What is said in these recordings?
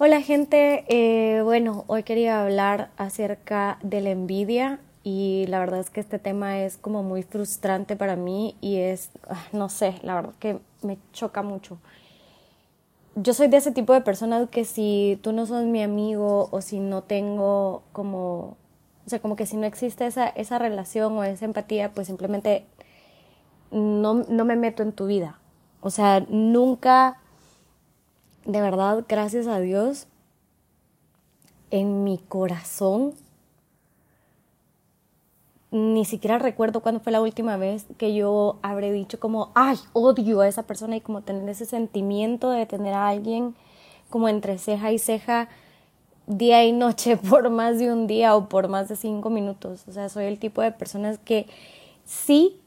Hola gente, eh, bueno, hoy quería hablar acerca de la envidia y la verdad es que este tema es como muy frustrante para mí y es, ah, no sé, la verdad que me choca mucho. Yo soy de ese tipo de personas que si tú no sos mi amigo o si no tengo como, o sea, como que si no existe esa, esa relación o esa empatía, pues simplemente no, no me meto en tu vida. O sea, nunca de verdad, gracias a Dios, en mi corazón, ni siquiera recuerdo cuándo fue la última vez que yo habré dicho como, ay, odio a esa persona y como tener ese sentimiento de tener a alguien como entre ceja y ceja día y noche por más de un día o por más de cinco minutos. O sea, soy el tipo de personas que sí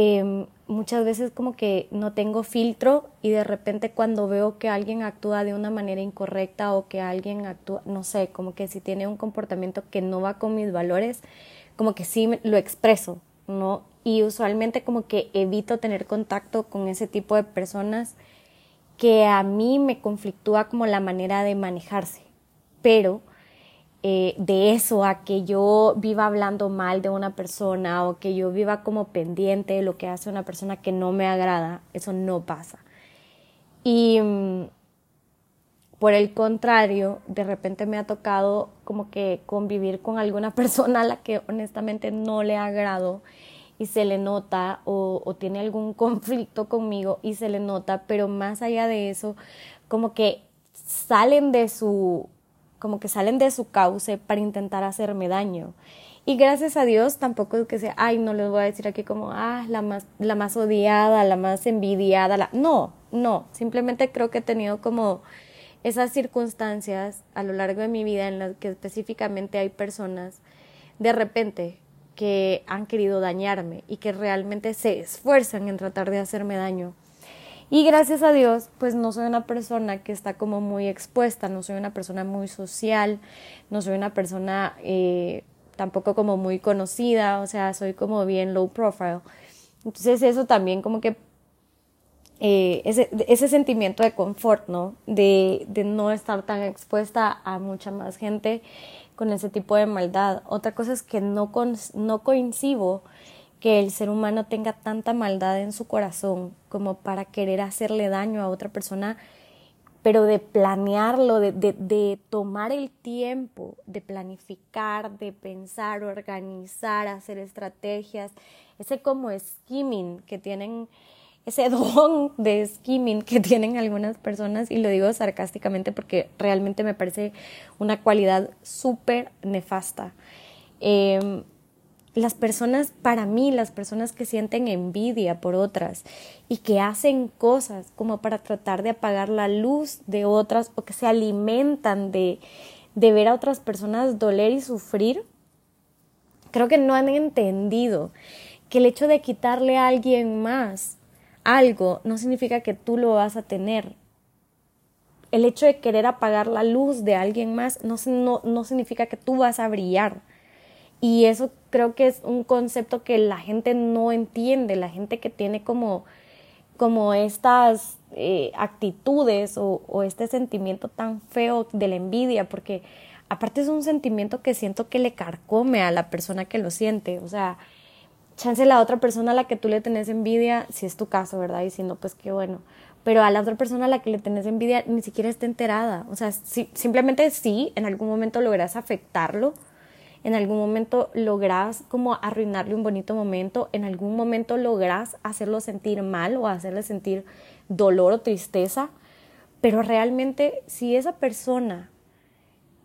Em, muchas veces como que no tengo filtro y de repente cuando veo que alguien actúa de una manera incorrecta o que alguien actúa, no sé, como que si tiene un comportamiento que no va con mis valores, como que sí lo expreso, ¿no? Y usualmente como que evito tener contacto con ese tipo de personas que a mí me conflictúa como la manera de manejarse. Pero eh, de eso a que yo viva hablando mal de una persona o que yo viva como pendiente de lo que hace una persona que no me agrada, eso no pasa. Y mm, por el contrario, de repente me ha tocado como que convivir con alguna persona a la que honestamente no le agrado y se le nota o, o tiene algún conflicto conmigo y se le nota, pero más allá de eso, como que salen de su como que salen de su cauce para intentar hacerme daño. Y gracias a Dios tampoco es que sea, ay, no les voy a decir aquí como, ah, la más, la más odiada, la más envidiada, la... no, no, simplemente creo que he tenido como esas circunstancias a lo largo de mi vida en las que específicamente hay personas de repente que han querido dañarme y que realmente se esfuerzan en tratar de hacerme daño. Y gracias a Dios, pues no soy una persona que está como muy expuesta, no soy una persona muy social, no soy una persona eh, tampoco como muy conocida, o sea, soy como bien low profile. Entonces eso también como que eh, ese, ese sentimiento de confort, ¿no? De, de no estar tan expuesta a mucha más gente con ese tipo de maldad. Otra cosa es que no, no coincido que el ser humano tenga tanta maldad en su corazón como para querer hacerle daño a otra persona, pero de planearlo, de, de, tomar el tiempo, de planificar, de pensar, organizar, hacer estrategias, ese como skimming que tienen, ese don de skimming que tienen algunas personas, y lo digo sarcásticamente porque realmente me parece una cualidad súper nefasta. Eh, las personas, para mí, las personas que sienten envidia por otras y que hacen cosas como para tratar de apagar la luz de otras o que se alimentan de, de ver a otras personas doler y sufrir, creo que no han entendido que el hecho de quitarle a alguien más algo no significa que tú lo vas a tener. El hecho de querer apagar la luz de alguien más no, no, no significa que tú vas a brillar y eso creo que es un concepto que la gente no entiende, la gente que tiene como, como estas eh, actitudes o, este sentimiento tan feo de la envidia, porque aparte es un sentimiento que siento que le carcome a la persona que lo siente, o sea, chance la otra persona a la que tú le tenés envidia, si es tu caso, ¿verdad? Y pues qué bueno. Pero a la otra persona a la que le tenés envidia ni siquiera está enterada. O sea, si, simplemente sí, en algún momento logras afectarlo, en algún momento logras como arruinarle un bonito momento, en algún momento logras hacerlo sentir mal o hacerle sentir dolor o tristeza, pero realmente si esa persona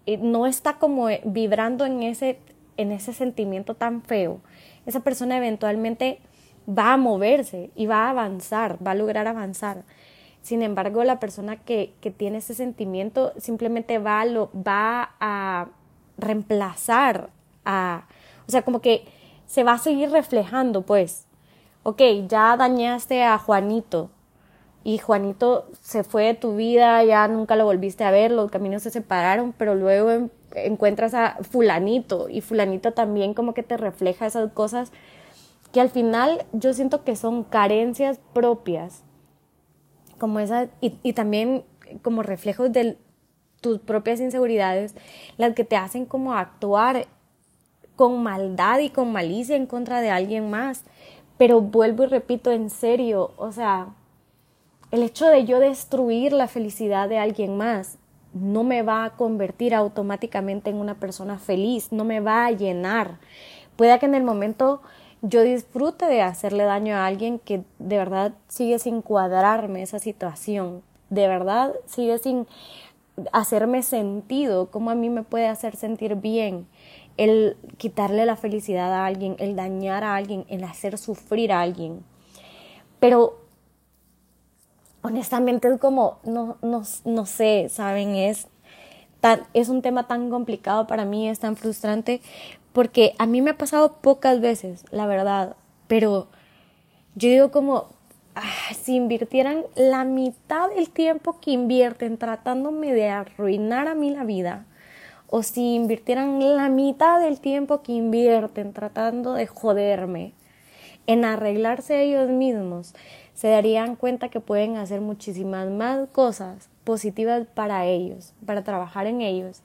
eh, no está como vibrando en ese, en ese sentimiento tan feo, esa persona eventualmente va a moverse y va a avanzar, va a lograr avanzar. Sin embargo, la persona que, que tiene ese sentimiento simplemente va lo, va a reemplazar a, o sea, como que se va a seguir reflejando, pues, ok, ya dañaste a Juanito y Juanito se fue de tu vida, ya nunca lo volviste a ver, los caminos se separaron, pero luego encuentras a fulanito y fulanito también como que te refleja esas cosas que al final yo siento que son carencias propias, como esas, y, y también como reflejos del, tus propias inseguridades las que te hacen como actuar con maldad y con malicia en contra de alguien más. Pero vuelvo y repito en serio, o sea, el hecho de yo destruir la felicidad de alguien más no me va a convertir automáticamente en una persona feliz, no me va a llenar. Puede que en el momento yo disfrute de hacerle daño a alguien que de verdad sigue sin cuadrarme esa situación, de verdad sigue sin hacerme sentido, cómo a mí me puede hacer sentir bien el quitarle la felicidad a alguien, el dañar a alguien, el hacer sufrir a alguien. Pero honestamente es como, no, no, no sé, ¿saben? Es, tan, es un tema tan complicado para mí, es tan frustrante, porque a mí me ha pasado pocas veces, la verdad, pero yo digo como, ah, si invirtieran la mitad del tiempo que invierten tratándome de arruinar a mí la vida, o si invirtieran la mitad del tiempo que invierten tratando de joderme en arreglarse ellos mismos, se darían cuenta que pueden hacer muchísimas más cosas positivas para ellos, para trabajar en ellos,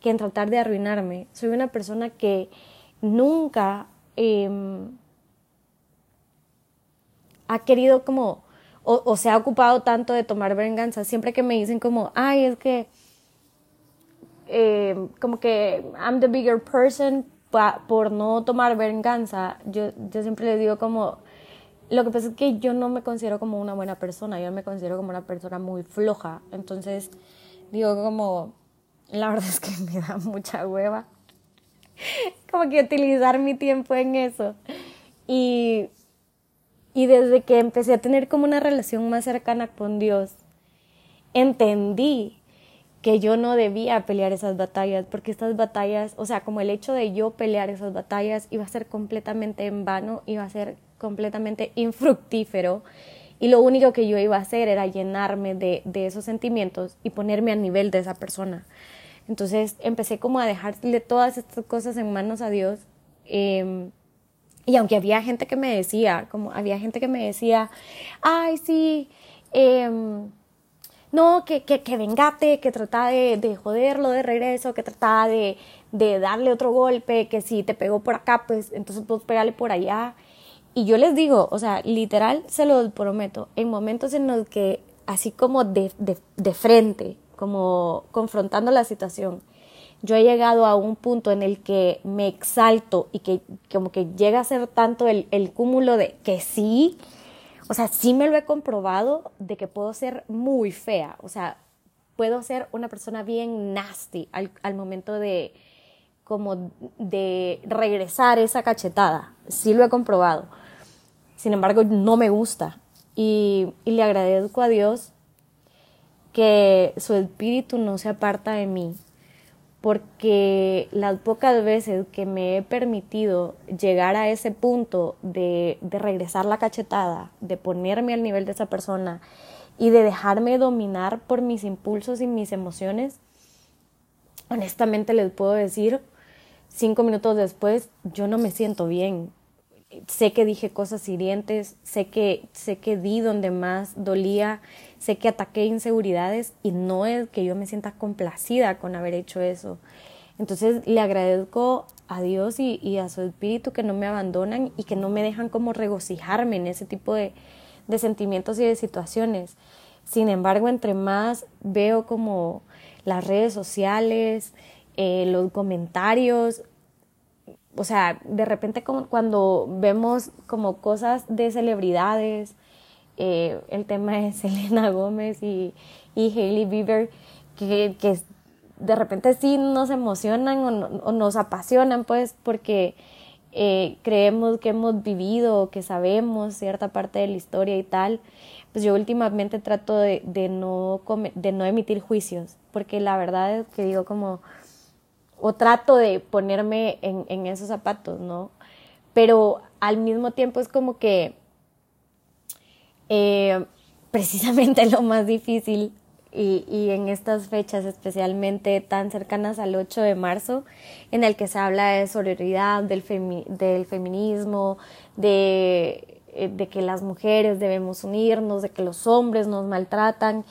que en tratar de arruinarme. Soy una persona que nunca em, ha querido como, o, se ha ocupado tanto de tomar venganza. Siempre que me dicen como, ay, es que, em, como que I'm the bigger person por no tomar venganza, yo, yo siempre les digo como, lo que pasa es que yo no me considero como una buena persona, yo me considero como una persona muy floja. Entonces, digo como, la verdad es que me da mucha hueva. como que utilizar mi tiempo en eso. Y, y desde que empecé a tener como una relación más cercana con Dios, entendí que yo no debía pelear esas batallas, porque estas batallas, o sea, como el hecho de yo pelear esas batallas iba a ser completamente en vano, iba a ser completamente infructífero y lo único que yo iba a hacer era llenarme de, esos sentimientos y ponerme a nivel de esa persona. Entonces empecé como a dejarle todas estas cosas en manos a Dios. Em, y aunque había gente que me decía, como había gente que me decía, ay, sí, em, no, que, que, que, vengate, que trata de, de, joderlo de regreso, que trata de, de darle otro golpe, que si te pegó por acá, pues entonces puedes pegarle por allá. Y yo les digo, o sea, literal, se lo prometo, en momentos en los que, así como de, de, frente, como confrontando la situación, yo he llegado a un punto en el que me exalto y que como que llega a ser tanto el, el cúmulo de que sí, o sea, sí me lo he comprobado de que puedo ser muy fea, o sea, puedo ser una persona bien nasty al, al momento de como de regresar esa cachetada, sí lo he comprobado sin embargo, no me gusta. Y, le agradezco a Dios que su espíritu no se aparta de mí, porque las pocas veces que me he permitido llegar a ese punto de, de, regresar la cachetada, de ponerme al nivel de esa persona y de dejarme dominar por mis impulsos y mis emociones, honestamente les puedo decir, cinco minutos después, yo no me siento bien sé que dije cosas hirientes, sé que, sé que di donde más dolía, sé que ataqué inseguridades y no es que yo me sienta complacida con haber hecho eso. Entonces le agradezco a Dios y, y a su espíritu que no me abandonan y que no me dejan como regocijarme en ese tipo de, de sentimientos y de situaciones. Sin embargo, entre más veo como las redes sociales, eh, los comentarios, o sea, de repente como cuando vemos como cosas de celebridades, eh, el tema de Selena Gómez y, y Hailey Bieber, que, que, de repente sí nos emocionan o, nos apasionan, pues, porque eh, creemos que hemos vivido, que sabemos cierta parte de la historia y tal, pues yo últimamente trato de, de, no, de no emitir juicios, porque la verdad es que digo como o trato de ponerme en, esos zapatos, ¿no? Pero al mismo tiempo es como que eh, precisamente lo más difícil y, y, en estas fechas especialmente tan cercanas al 8 de marzo, en el que se habla de solidaridad, del, del feminismo, de, eh, de que las mujeres debemos unirnos, de que los hombres nos maltratan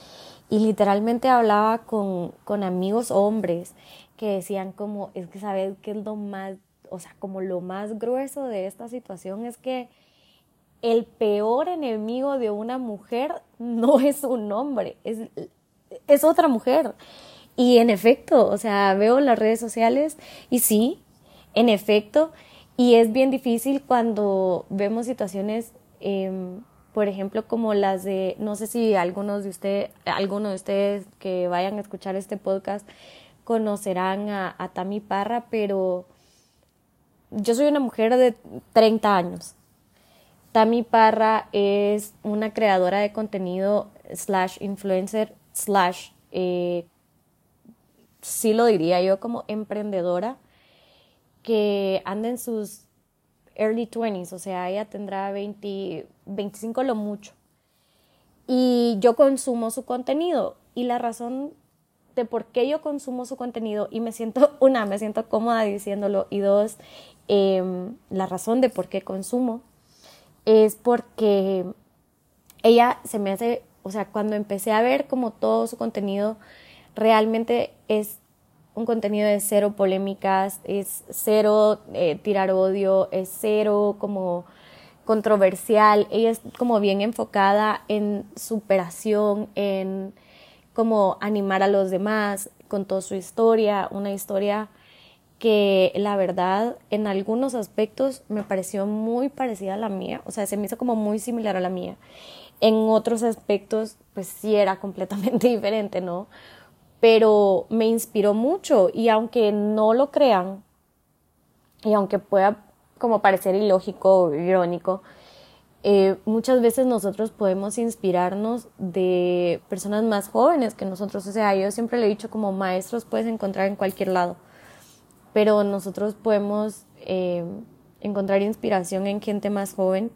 y literalmente hablaba con, con amigos hombres que decían como, es que sabes que es lo más, o sea, como lo más grueso de esta situación es que el peor enemigo de una mujer no es un hombre, es, es otra mujer. Y en efecto, o sea, veo las redes sociales y sí, en efecto, y es bien difícil cuando vemos situaciones, em, por ejemplo, como las de, no sé si algunos de ustedes, algunos de ustedes que vayan a escuchar este podcast conocerán a, a Tami Parra, pero yo soy una mujer de 30 años. Tami Parra es una creadora de contenido slash influencer slash, eh, sí lo diría yo como emprendedora, que anda en sus early 20s, o sea, ella tendrá 20, 25 lo mucho. Y yo consumo su contenido y la razón de por qué yo consumo su contenido y me siento, una, me siento cómoda diciéndolo y dos, em, la razón de por qué consumo es porque ella se me hace, o sea, cuando empecé a ver como todo su contenido, realmente es un contenido de cero polémicas, es cero eh, tirar odio, es cero como controversial, ella es como bien enfocada en superación, en como animar a los demás, con toda su historia, una historia que la verdad en algunos aspectos me pareció muy parecida a la mía, o sea, se me hizo como muy similar a la mía. En otros aspectos, pues sí era completamente diferente, ¿no? Pero me inspiró mucho y aunque no lo crean, y aunque pueda como parecer ilógico o irónico, eh, muchas veces nosotros podemos inspirarnos de personas más jóvenes que nosotros. O sea, yo siempre le he dicho como maestros puedes encontrar en cualquier lado, pero nosotros podemos eh, encontrar inspiración en gente más joven.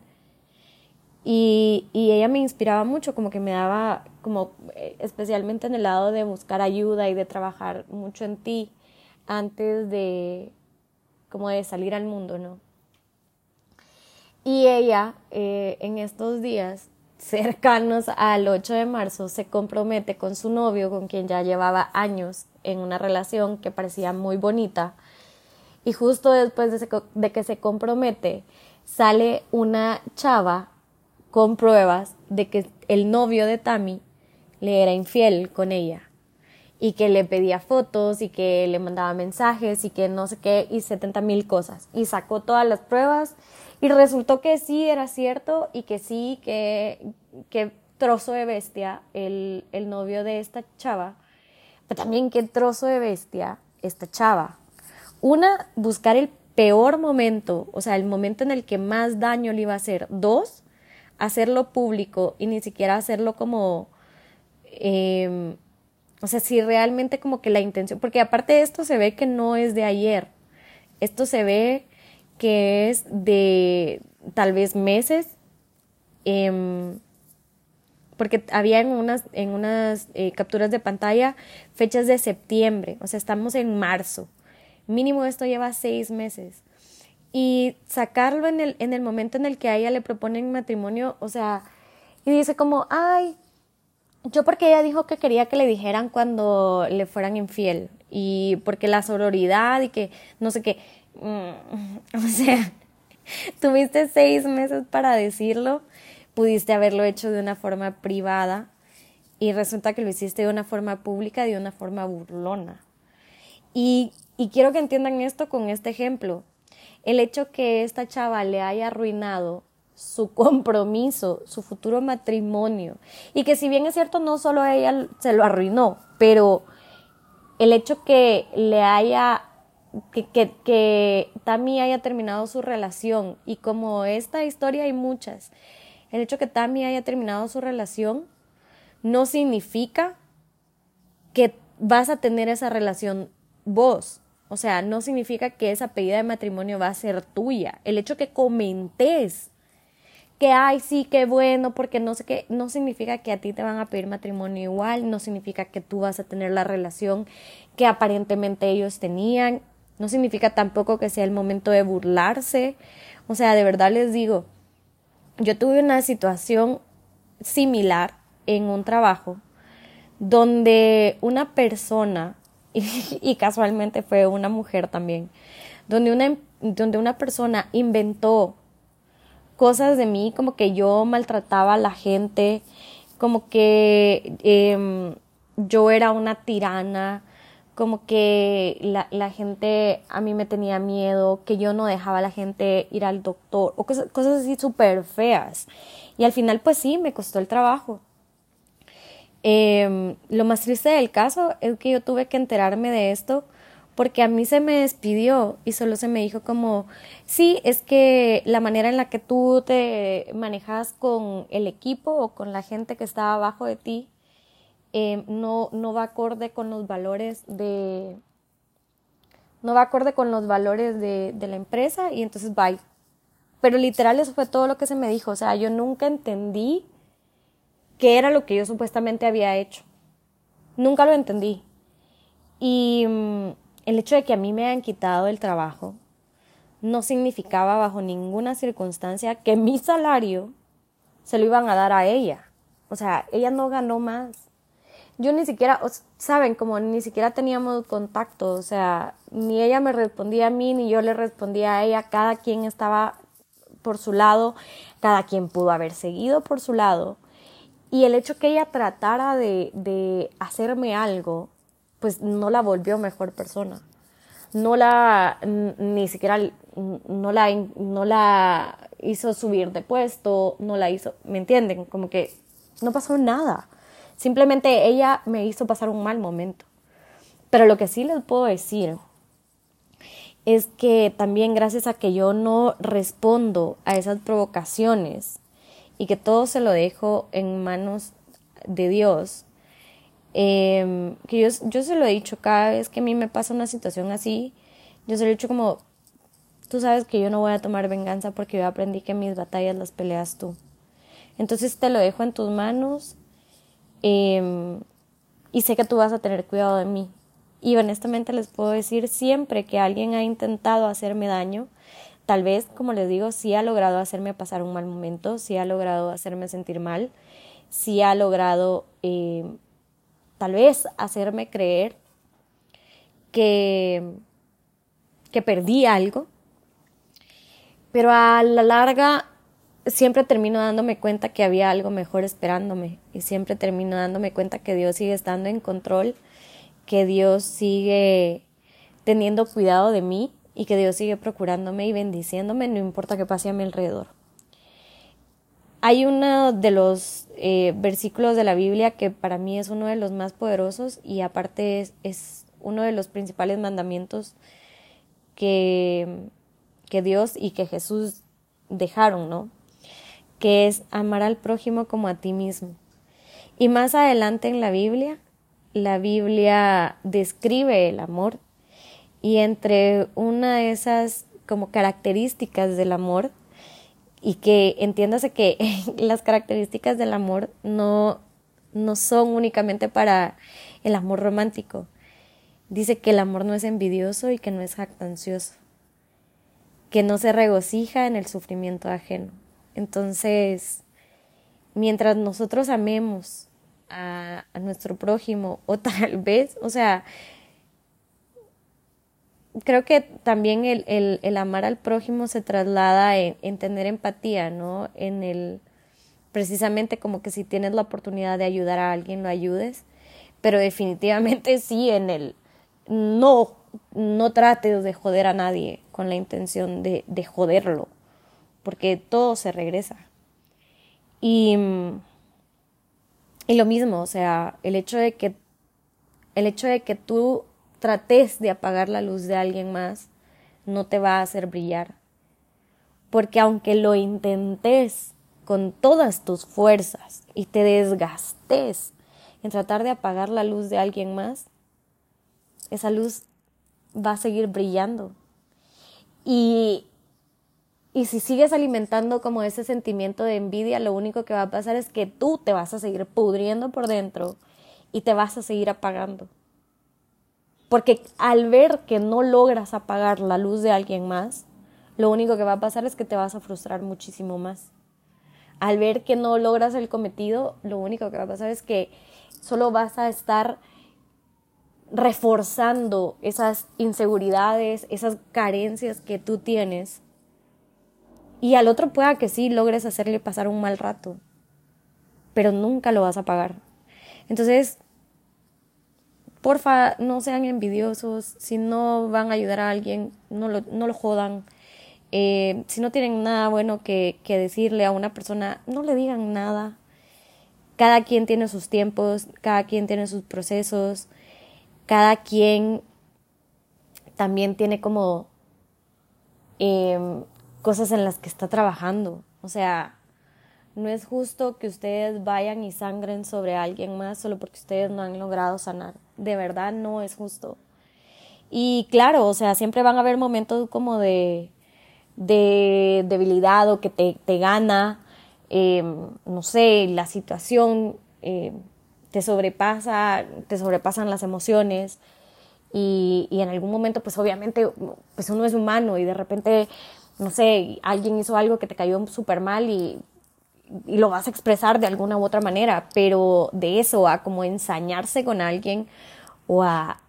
Y, y, ella me inspiraba mucho, como que me daba, como eh, especialmente en el lado de buscar ayuda y de trabajar mucho en ti antes de, como de salir al mundo, ¿no? Y ella, eh, en estos días cercanos al 8 de marzo, se compromete con su novio, con quien ya llevaba años en una relación que parecía muy bonita. Y justo después de, que se compromete, sale una chava con pruebas de que el novio de Tammy le era infiel con ella y que le pedía fotos y que le mandaba mensajes y que no sé qué y 70 mil cosas. Y sacó todas las pruebas y resultó que sí era cierto y que sí, que, que trozo de bestia el, el novio de esta chava, pero también qué trozo de bestia esta chava. Una, buscar el peor momento, o sea, el momento en el que más daño le iba a hacer. Dos, hacerlo público y ni siquiera hacerlo como, eh, o sea, si realmente como que la intención, porque aparte de esto se ve que no es de ayer, esto se ve que es de tal vez meses, em, porque había en unas, en unas eh, capturas de pantalla fechas de septiembre, o sea, estamos en marzo. Mínimo esto lleva seis meses. Y sacarlo en el, en el momento en el que a ella le proponen matrimonio, o sea, y dice como, ay, yo porque ella dijo que quería que le dijeran cuando le fueran infiel y porque la sororidad y que no sé qué. Mm, o sea, tuviste seis meses para decirlo, pudiste haberlo hecho de una forma privada y resulta que lo hiciste de una forma pública, de una forma burlona. Y, y quiero que entiendan esto con este ejemplo. El hecho que esta chava le haya arruinado su compromiso, su futuro matrimonio, y que si bien es cierto, no solo ella se lo arruinó, pero el hecho que le haya que, que, que Tammy haya terminado su relación y como esta historia hay muchas, el hecho que Tammy haya terminado su relación no significa que vas a tener esa relación vos. O sea, no significa que esa pedida de matrimonio va a ser tuya. El hecho que comentes que, ay, sí, qué bueno, porque no sé qué, no significa que a ti te van a pedir matrimonio igual, no significa que tú vas a tener la relación que aparentemente ellos tenían, no significa tampoco que sea el momento de burlarse. O sea, de verdad les digo, yo tuve una situación similar en un trabajo donde una persona, y, casualmente fue una mujer también, donde una, donde una persona inventó cosas de mí, como que yo maltrataba a la gente, como que em, yo era una tirana, como que la, la, gente a mí me tenía miedo, que yo no dejaba a la gente ir al doctor, o cosas, cosas así súper feas. Y al final, pues sí, me costó el trabajo. Em, lo más triste del caso es que yo tuve que enterarme de esto porque a mí se me despidió y solo se me dijo como, sí, es que la manera en la que tú te manejas con el equipo o con la gente que está abajo de ti eh, no, no va acorde con los valores de no va acorde con los valores de, de la empresa y entonces bye. Pero literal eso fue todo lo que se me dijo, o sea, yo nunca entendí qué era lo que yo supuestamente había hecho. Nunca lo entendí. Y mm, el hecho de que a mí me hayan quitado el trabajo no significaba bajo ninguna circunstancia que mi salario se lo iban a dar a ella. O sea, ella no ganó más. Yo ni siquiera, saben, como ni siquiera teníamos contacto, o sea, ni ella me respondía a mí, ni yo le respondía a ella, cada quien estaba por su lado, cada quien pudo haber seguido por su lado. Y el hecho que ella tratara de, de hacerme algo pues no la volvió mejor persona. No la, ni siquiera, no la, no la hizo subir de puesto, no la hizo, ¿me entienden? Como que no pasó nada. Simplemente ella me hizo pasar un mal momento. Pero lo que sí les puedo decir es que también gracias a que yo no respondo a esas provocaciones y que todo se lo dejo en manos de Dios, eh, que yo, yo se lo he dicho cada vez que a mí me pasa una situación así, yo se lo he dicho como, tú sabes que yo no voy a tomar venganza porque yo aprendí que mis batallas las peleas tú. Entonces te lo dejo en tus manos eh, y sé que tú vas a tener cuidado de mí. Y honestamente les puedo decir siempre que alguien ha intentado hacerme daño, tal vez, como les digo, sí ha logrado hacerme pasar un mal momento, sí ha logrado hacerme sentir mal, sí ha logrado eh, tal vez hacerme creer que, que perdí algo, pero a la larga siempre termino dándome cuenta que había algo mejor esperándome y siempre termino dándome cuenta que Dios sigue estando en control, que Dios sigue teniendo cuidado de mí y que Dios sigue procurándome y bendiciéndome, no importa qué pase a mi alrededor. Hay uno de los eh, versículos de la Biblia que para mí es uno de los más poderosos y aparte es, uno de los principales mandamientos que, que Dios y que Jesús dejaron, ¿no? Que es amar al prójimo como a ti mismo. Y más adelante en la Biblia, la Biblia describe el amor y entre una de esas como características del amor y que entiéndase que las características del amor no, no son únicamente para el amor romántico. Dice que el amor no es envidioso y que no es jactancioso, que no se regocija en el sufrimiento ajeno. Entonces, mientras nosotros amemos a, nuestro prójimo, o tal vez, o sea, creo que también el, el, amar al prójimo se traslada en, tener empatía, ¿no? En el, precisamente como que si tienes la oportunidad de ayudar a alguien, lo ayudes, pero definitivamente sí en el, no, no trates de joder a nadie con la intención de, de joderlo, porque todo se regresa. Y, y lo mismo, o sea, el hecho de que, el hecho de que tú trates de apagar la luz de alguien más, no te va a hacer brillar. Porque aunque lo intentes con todas tus fuerzas y te desgastes en tratar de apagar la luz de alguien más, esa luz va a seguir brillando. Y, y si sigues alimentando como ese sentimiento de envidia, lo único que va a pasar es que tú te vas a seguir pudriendo por dentro y te vas a seguir apagando. Porque al ver que no logras apagar la luz de alguien más, lo único que va a pasar es que te vas a frustrar muchísimo más. Al ver que no logras el cometido, lo único que va a pasar es que solo vas a estar reforzando esas inseguridades, esas carencias que tú tienes. Y al otro pueda que sí logres hacerle pasar un mal rato, pero nunca lo vas a pagar. Entonces, porfa, no sean envidiosos. Si no van a ayudar a alguien, no lo, no lo jodan. Eh, si no tienen nada bueno que, que decirle a una persona, no le digan nada. Cada quien tiene sus tiempos, cada quien tiene sus procesos, cada quien también tiene como em, cosas en las que está trabajando. O sea, no es justo que ustedes vayan y sangren sobre alguien más solo porque ustedes no han logrado sanar. De verdad no es justo. Y claro, o sea, siempre van a haber momentos como de, de debilidad o que te, te gana, em, no sé, la situación em, te sobrepasa, te sobrepasan las emociones y, y, en algún momento pues obviamente pues uno es humano y de repente, no sé, alguien hizo algo que te cayó súper mal y, y lo vas a expresar de alguna u otra manera, pero de eso a como ensañarse con alguien o a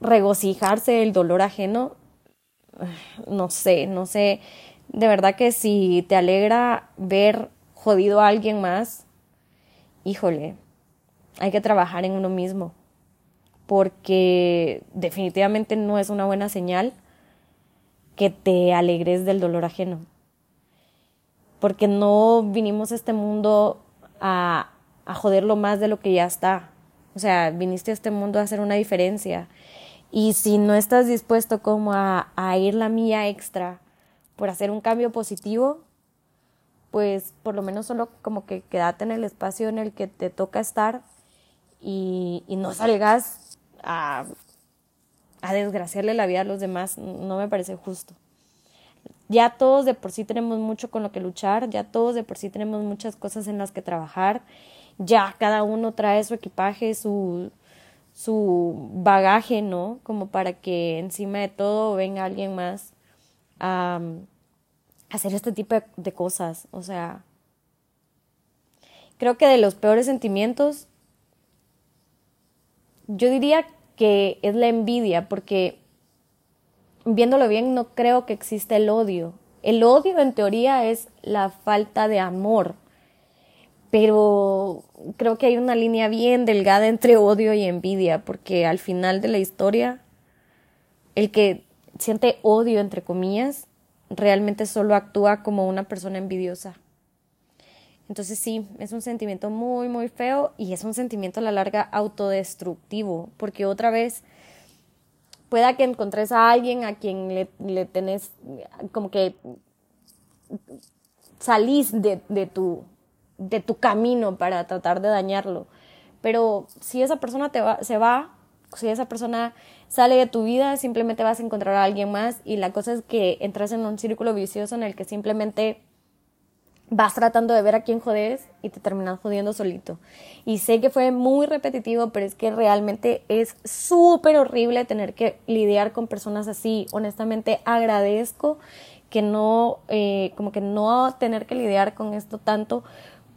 regocijarse del dolor ajeno, no sé, no sé, de verdad que si te alegra ver jodido a alguien más, híjole, hay que trabajar en uno mismo, porque definitivamente no es una buena señal que te alegres del dolor ajeno, porque no vinimos a este mundo a, a joderlo más de lo que ya está, o sea, viniste a este mundo a hacer una diferencia. Y si no estás dispuesto como a, a ir la mía extra por hacer un cambio positivo, pues por lo menos solo como que quédate en el espacio en el que te toca estar y, y no salgas a, a desgraciarle la vida a los demás, no me parece justo. Ya todos de por sí tenemos mucho con lo que luchar, ya todos de por sí tenemos muchas cosas en las que trabajar, ya cada uno trae su equipaje, su, su bagaje, ¿no? Como para que encima de todo venga alguien más a, hacer este tipo de, cosas. O sea, creo que de los peores sentimientos, yo diría que es la envidia, porque viéndolo bien no creo que exista el odio. El odio en teoría es la falta de amor pero creo que hay una línea bien delgada entre odio y envidia, porque al final de la historia, el que siente odio, entre comillas, realmente solo actúa como una persona envidiosa. Entonces sí, es un sentimiento muy, muy feo y es un sentimiento a la larga autodestructivo, porque otra vez pueda que encontres a alguien a quien le, le tenés como que salís de, de tu de tu camino para tratar de dañarlo. Pero si esa persona te va, se va, si esa persona sale de tu vida, simplemente vas a encontrar a alguien más y la cosa es que entras en un círculo vicioso en el que simplemente vas tratando de ver a quién jodes y te terminas jodiendo solito. Y sé que fue muy repetitivo, pero es que realmente es súper horrible tener que lidiar con personas así. Honestamente agradezco que no, eh, como que no tener que lidiar con esto tanto,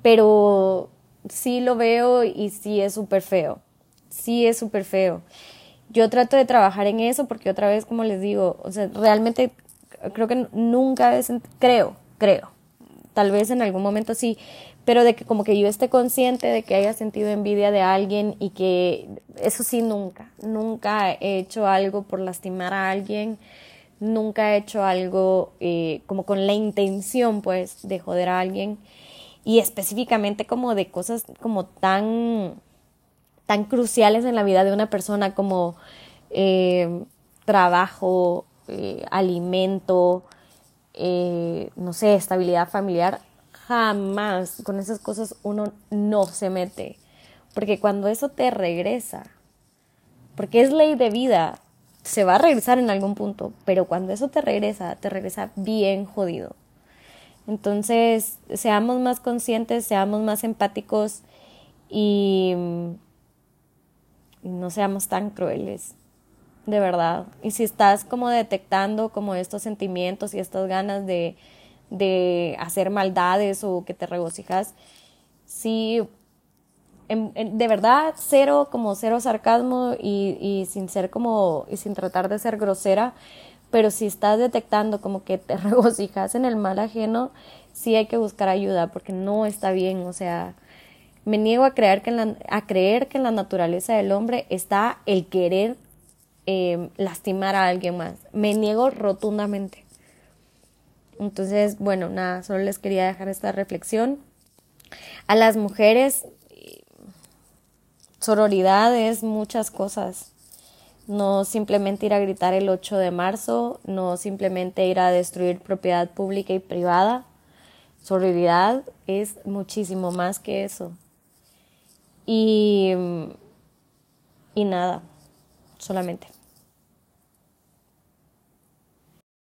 pero sí lo veo y sí es súper feo, sí es súper feo. Yo trato de trabajar en eso porque otra vez, como les digo, o sea, realmente creo que nunca creo, creo, tal vez en algún momento sí, pero de que como que yo esté consciente de que haya sentido envidia de alguien y que eso sí nunca, nunca he hecho algo por lastimar a alguien, nunca he hecho algo eh, como con la intención pues de joder a alguien y específicamente como de cosas como tan, tan cruciales en la vida de una persona como eh, trabajo, eh, alimento, eh, no sé, estabilidad familiar, jamás con esas cosas uno no se mete. Porque cuando eso te regresa, porque es ley de vida, se va a regresar en algún punto, pero cuando eso te regresa, te regresa bien jodido. Entonces, seamos más conscientes, seamos más empáticos y, no seamos tan crueles, de verdad. Y si estás como detectando como estos sentimientos y estas ganas de, de hacer maldades o que te regocijas, sí de verdad, cero, como cero sarcasmo y, y sin ser como, y sin tratar de ser grosera, pero si estás detectando como que te regocijas en el mal ajeno, sí hay que buscar ayuda porque no está bien, o sea, me niego a creer que a creer que en la naturaleza del hombre está el querer eh, lastimar a alguien más. Me niego rotundamente. Entonces, bueno, nada, solo les quería dejar esta reflexión. A las mujeres, sororidad es muchas cosas. No simplemente ir a gritar el 8 de marzo, no simplemente ir a destruir propiedad pública y privada. Sororidad es muchísimo más que eso. Y, y nada, solamente.